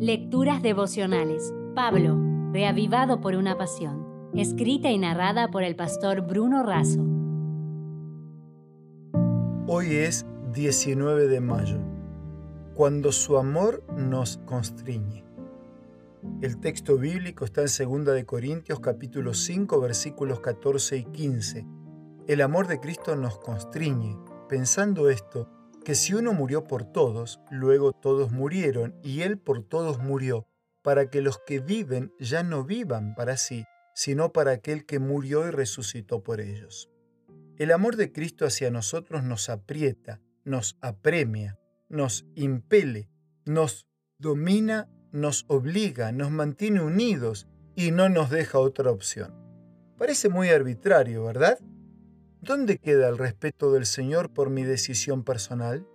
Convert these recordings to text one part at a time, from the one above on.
Lecturas devocionales. Pablo, reavivado por una pasión. Escrita y narrada por el pastor Bruno Razo. Hoy es 19 de mayo, cuando su amor nos constriñe. El texto bíblico está en 2 de Corintios capítulo 5 versículos 14 y 15. El amor de Cristo nos constriñe. Pensando esto, que si uno murió por todos, luego todos murieron, y Él por todos murió, para que los que viven ya no vivan para sí, sino para aquel que murió y resucitó por ellos. El amor de Cristo hacia nosotros nos aprieta, nos apremia, nos impele, nos domina, nos obliga, nos mantiene unidos y no nos deja otra opción. Parece muy arbitrario, ¿verdad? ¿Dónde queda el respeto del Señor por mi decisión personal?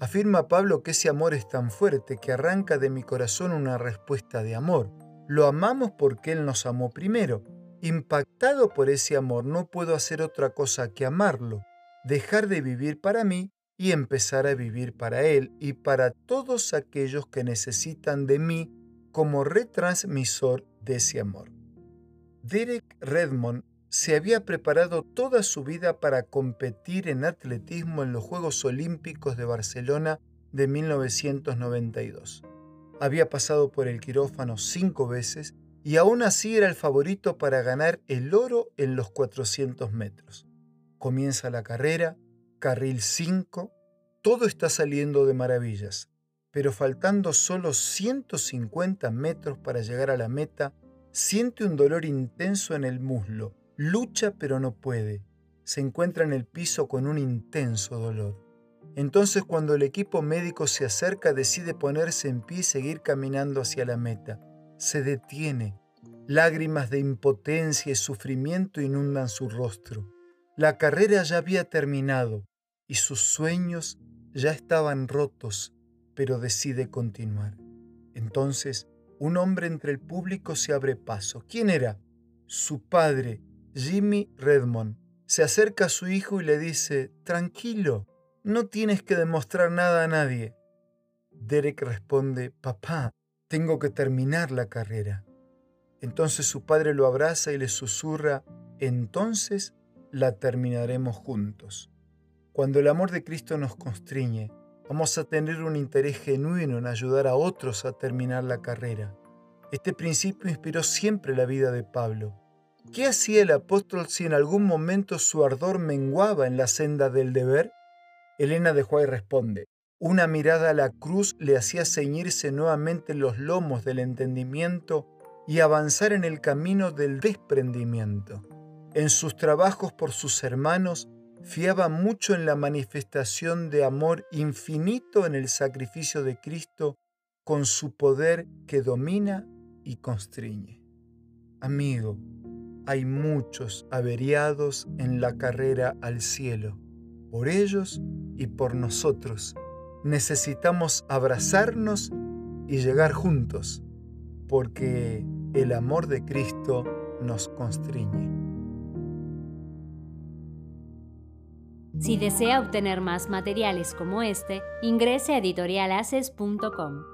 Afirma Pablo que ese amor es tan fuerte que arranca de mi corazón una respuesta de amor. Lo amamos porque Él nos amó primero. Impactado por ese amor no puedo hacer otra cosa que amarlo, dejar de vivir para mí y empezar a vivir para Él y para todos aquellos que necesitan de mí como retransmisor de ese amor. Derek Redmond se había preparado toda su vida para competir en atletismo en los Juegos Olímpicos de Barcelona de 1992. Había pasado por el quirófano cinco veces y aún así era el favorito para ganar el oro en los 400 metros. Comienza la carrera, carril 5, todo está saliendo de maravillas, pero faltando solo 150 metros para llegar a la meta, siente un dolor intenso en el muslo Lucha pero no puede. Se encuentra en el piso con un intenso dolor. Entonces cuando el equipo médico se acerca decide ponerse en pie y seguir caminando hacia la meta. Se detiene. Lágrimas de impotencia y sufrimiento inundan su rostro. La carrera ya había terminado y sus sueños ya estaban rotos, pero decide continuar. Entonces, un hombre entre el público se abre paso. ¿Quién era? Su padre, Jimmy Redmond se acerca a su hijo y le dice, tranquilo, no tienes que demostrar nada a nadie. Derek responde, papá, tengo que terminar la carrera. Entonces su padre lo abraza y le susurra, entonces la terminaremos juntos. Cuando el amor de Cristo nos constriñe, vamos a tener un interés genuino en ayudar a otros a terminar la carrera. Este principio inspiró siempre la vida de Pablo. ¿Qué hacía el apóstol si en algún momento su ardor menguaba en la senda del deber? Elena de Juárez responde, una mirada a la cruz le hacía ceñirse nuevamente los lomos del entendimiento y avanzar en el camino del desprendimiento. En sus trabajos por sus hermanos, fiaba mucho en la manifestación de amor infinito en el sacrificio de Cristo con su poder que domina y constriñe. Amigo, hay muchos averiados en la carrera al cielo. Por ellos y por nosotros necesitamos abrazarnos y llegar juntos, porque el amor de Cristo nos constriñe. Si desea obtener más materiales como este, ingrese a editorialaces.com.